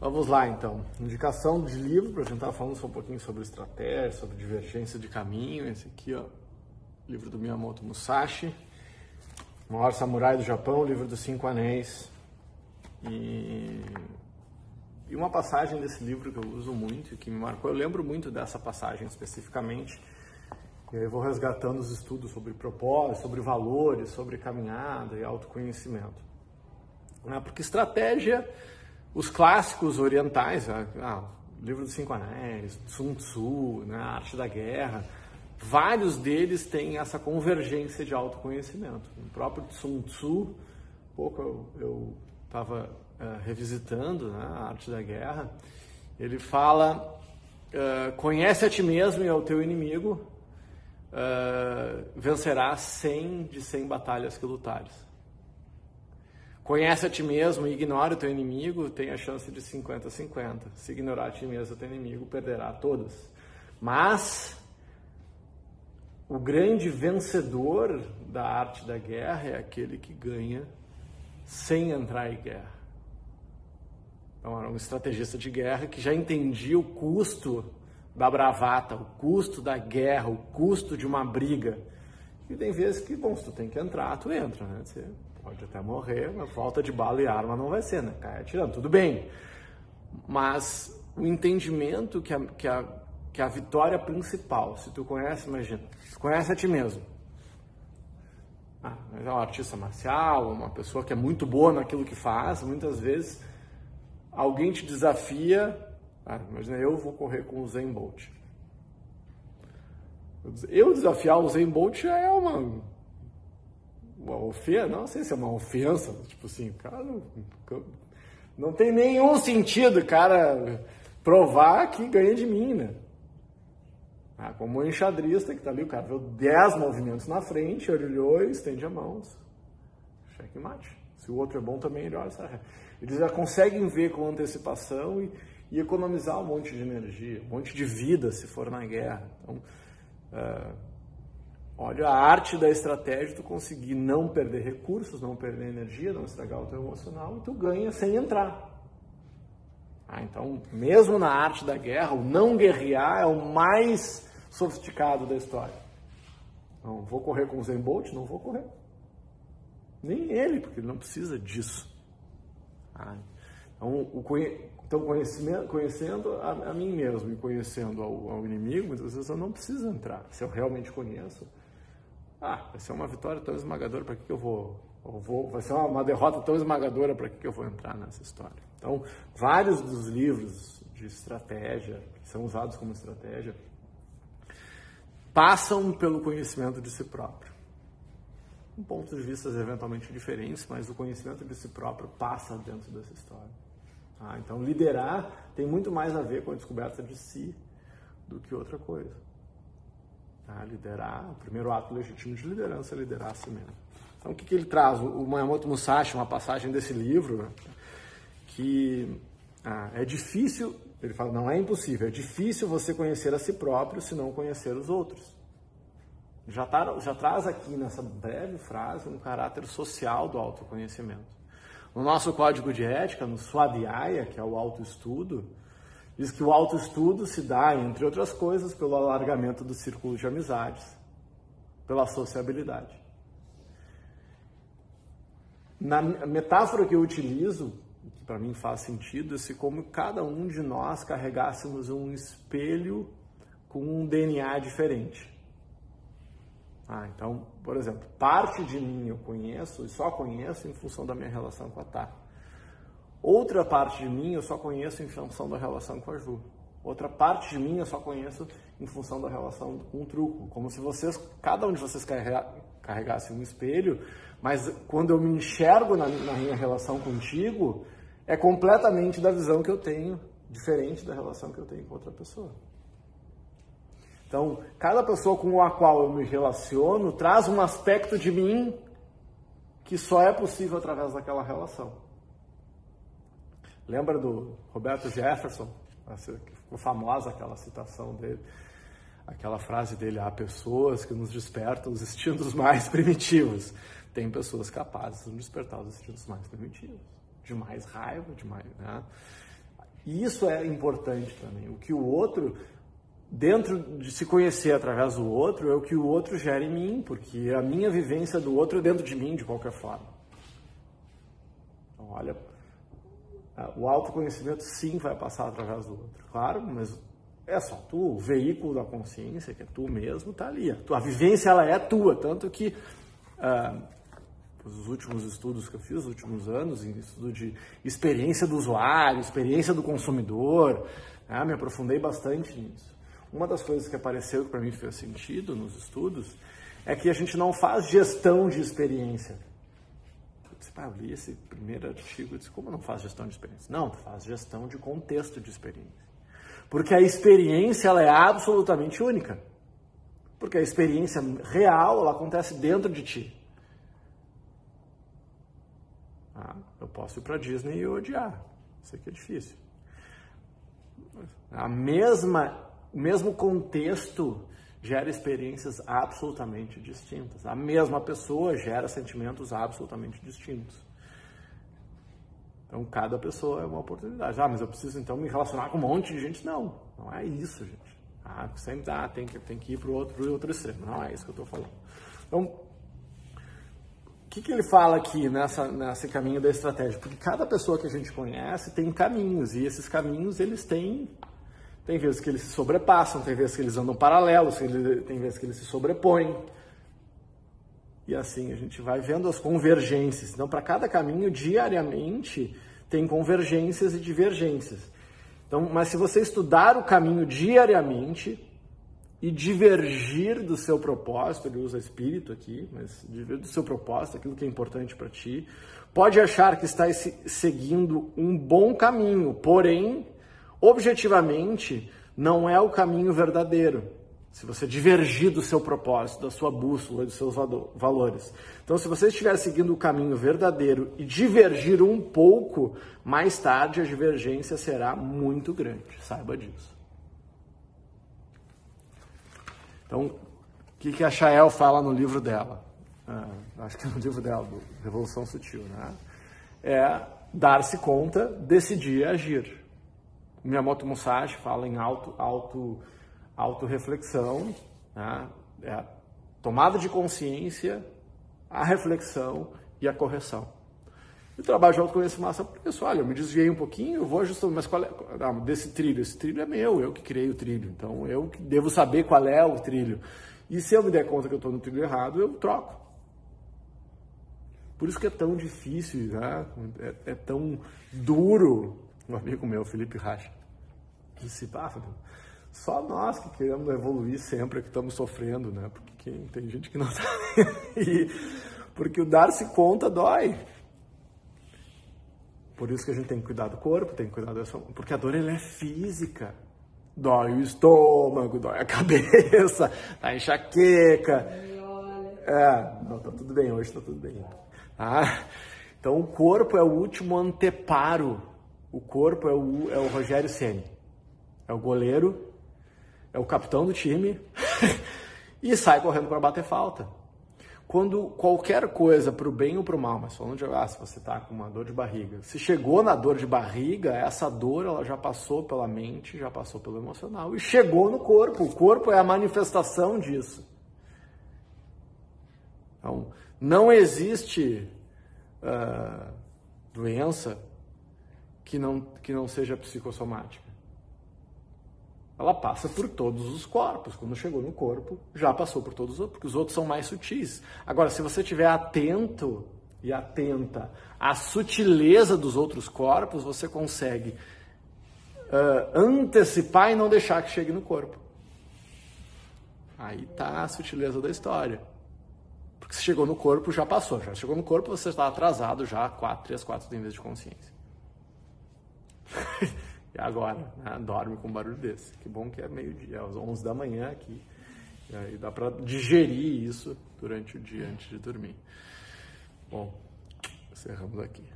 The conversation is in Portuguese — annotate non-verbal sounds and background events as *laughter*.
Vamos lá então. Indicação de livro, para a gente estar falando só um pouquinho sobre estratégia, sobre divergência de caminho. Esse aqui, ó, livro do Miyamoto Musashi, O Maior Samurai do Japão, livro dos Cinco Anéis. E, e uma passagem desse livro que eu uso muito e que me marcou, eu lembro muito dessa passagem especificamente. E aí eu vou resgatando os estudos sobre propósito, sobre valores, sobre caminhada e autoconhecimento. Né? Porque estratégia os clássicos orientais, ah, ah, livro dos Cinco Anéis, Sun Tzu, né, a Arte da Guerra, vários deles têm essa convergência de autoconhecimento. O próprio Sun Tzu, pouco eu estava uh, revisitando né, a Arte da Guerra, ele fala, uh, conhece a ti mesmo e ao teu inimigo, uh, vencerás 100 de 100 batalhas que lutares. Conhece a ti mesmo e ignora o teu inimigo, tem a chance de 50-50. Se ignorar a ti mesmo, o teu inimigo perderá todas. Mas o grande vencedor da arte da guerra é aquele que ganha sem entrar em guerra. Então, era um estrategista de guerra que já entendia o custo da bravata, o custo da guerra, o custo de uma briga. E tem vezes que, bom, se tu tem que entrar, tu entra, né? Você Pode até morrer, mas falta de bala e arma não vai ser, né? Cai atirando, tudo bem. Mas o entendimento que a, que a, que a vitória principal, se tu conhece, imagina, conhece a ti mesmo. Ah, mas é um artista marcial, uma pessoa que é muito boa naquilo que faz, muitas vezes alguém te desafia, ah, imagina eu vou correr com o Zen Bolt. Eu desafiar o Zen Bolt já é uma uma ofensa, não sei se é uma ofensa, tipo assim, cara, não, não tem nenhum sentido, cara, provar que ganha de mim, né? Ah, como o enxadrista que tá ali, o cara viu 10 movimentos na frente, olhou e estende a mão. Cheque mate. Se o outro é bom também, ele olha essa Eles já conseguem ver com antecipação e, e, economizar um monte de energia, um monte de vida se for na guerra. Então, uh, Olha a arte da estratégia, tu conseguir não perder recursos, não perder energia, não estragar o teu emocional, e tu ganha sem entrar. Ah, então, mesmo na arte da guerra, o não guerrear é o mais sofisticado da história. Não vou correr com o Zen Bolt, não vou correr. Nem ele, porque ele não precisa disso. Ah, então, o, então conhecimento, conhecendo a, a, mim mesmo e conhecendo ao, ao inimigo, muitas vezes eu não preciso entrar. Se eu realmente conheço, ah, vai ser uma vitória tão esmagadora, para que, que eu vou, eu vou. Vai ser uma, uma derrota tão esmagadora, para que, que eu vou entrar nessa história? Então, vários dos livros de estratégia, que são usados como estratégia, passam pelo conhecimento de si próprio. Com pontos de vista eventualmente diferentes, mas o conhecimento de si próprio passa dentro dessa história. Ah, então, liderar tem muito mais a ver com a descoberta de si do que outra coisa. Liderar, o primeiro ato legítimo de liderança é liderar a si mesmo. Então, o que, que ele traz? O Mayamoto Musashi, uma passagem desse livro, né? que ah, é difícil, ele fala, não é impossível, é difícil você conhecer a si próprio se não conhecer os outros. Já, tá, já traz aqui nessa breve frase um caráter social do autoconhecimento. No nosso código de ética, no Swadhyaya, que é o autoestudo, Diz que o autoestudo se dá, entre outras coisas, pelo alargamento do círculo de amizades, pela sociabilidade. Na metáfora que eu utilizo, que para mim faz sentido, é se como cada um de nós carregássemos um espelho com um DNA diferente. Ah, então, por exemplo, parte de mim eu conheço e só conheço em função da minha relação com a Tá. Outra parte de mim eu só conheço em função da relação com a Ju. Outra parte de mim eu só conheço em função da relação com o truco. Como se vocês, cada um de vocês carregasse um espelho, mas quando eu me enxergo na, na minha relação contigo, é completamente da visão que eu tenho, diferente da relação que eu tenho com outra pessoa. Então, cada pessoa com a qual eu me relaciono traz um aspecto de mim que só é possível através daquela relação. Lembra do Roberto Jefferson? Ficou famosa aquela citação dele, aquela frase dele: há pessoas que nos despertam os instintos mais primitivos. Tem pessoas capazes de despertar os instintos mais primitivos, de mais raiva, de mais. Né? E isso é importante também. O que o outro, dentro de se conhecer através do outro, é o que o outro gera em mim, porque a minha vivência do outro é dentro de mim, de qualquer forma. Então, olha, o autoconhecimento sim vai passar através do outro, claro, mas é só tu, o veículo da consciência, que é tu mesmo, está ali. A, tua, vivência ela é tua, tanto que ah, os últimos estudos que eu fiz, os últimos anos, em estudo de experiência do usuário, experiência do consumidor, né, me aprofundei bastante nisso. Uma das coisas que apareceu que para mim fez sentido nos estudos é que a gente não faz gestão de experiência pá, eu li esse primeiro artigo, eu disse, como não faz gestão de experiência? Não, faz gestão de contexto de experiência. Porque a experiência, ela é absolutamente única. Porque a experiência real, ela acontece dentro de ti. Ah, eu posso ir para Disney e odiar. Isso aqui é difícil. A mesma, o mesmo contexto gera experiências absolutamente distintas. A mesma pessoa gera sentimentos absolutamente distintos. Então, cada pessoa é uma oportunidade. Ah, mas eu preciso então me relacionar com um monte de gente? Não, não é isso, gente. Ah, sempre dá, tem que, tem que ir para o outro, outro extremo. Não é isso que eu estou falando. Então, o que, que ele fala aqui nessa, nesse caminho da estratégia? Porque cada pessoa que a gente conhece tem caminhos, e esses caminhos eles têm tem vezes que eles se sobrepassam, tem vezes que eles andam paralelos, tem vezes que eles se sobrepõem. E assim a gente vai vendo as convergências. Então, para cada caminho, diariamente, tem convergências e divergências. Então, mas se você estudar o caminho diariamente e divergir do seu propósito, ele usa espírito aqui, mas divergir do seu propósito, aquilo que é importante para ti, pode achar que está seguindo um bom caminho, porém objetivamente não é o caminho verdadeiro. Se você divergir do seu propósito, da sua bússola, dos seus valores. Então, se você estiver seguindo o caminho verdadeiro e divergir um pouco, mais tarde a divergência será muito grande. Saiba disso. Então, o que, que a Chael fala no livro dela? Ah, acho que é no livro dela, Revolução Sutil, né? É dar-se conta, decidir agir. Miyamoto Musashi fala em auto, auto, auto-reflexão, né? é a tomada de consciência, a reflexão e a correção. E o trabalho de autoconhecimento é isso. Olha, eu me desviei um pouquinho, eu vou ajustando, mas qual é não, desse trilho? Esse trilho é meu, eu que criei o trilho. Então eu devo saber qual é o trilho. E se eu me der conta que eu estou no trilho errado, eu troco. Por isso que é tão difícil, né? é, é tum duro um amigo meu, Felipe Racha, disse, ah, só nós que queremos evoluir sempre que estamos sofrendo, né? Porque tem gente que não *laughs* sabe. porque o dar-se conta dói. Por isso que a gente tem que cuidar do corpo, tem que cuidar da sua... Porque a dor, ela é física. Dói o estômago, dói a *laughs* cabeça, a enxaqueca. É, não, tá tudo bem, hoje tá tudo bem. Ah, então o corpo é o último anteparo o corpo é o, é o Rogério Ceni, é o goleiro, é o capitão do time *laughs* e sai correndo para bater falta. Quando qualquer coisa, para o bem ou para o mal, mas falando de ah, se você está com uma dor de barriga, se chegou na dor de barriga, essa dor ela já passou pela mente, já passou pelo emocional e chegou no corpo. O corpo é a manifestação disso. Então, não existe uh, doença que não, que não seja psicossomática. Ela passa por todos os corpos. Quando chegou no corpo, já passou por todos os outros, porque os outros são mais sutis. Agora, se você estiver atento e atenta à sutileza dos outros corpos, você consegue uh, antecipar e não deixar que chegue no corpo. Aí está a sutileza da história. Porque se chegou no corpo, já passou. Já chegou no corpo, você está atrasado já quatro, três, quatro níveis de consciência. *laughs* e agora, né? dorme com um barulho desse. Que bom que é meio-dia, às 11 da manhã aqui. E aí dá para digerir isso durante o dia antes de dormir. Bom, encerramos aqui.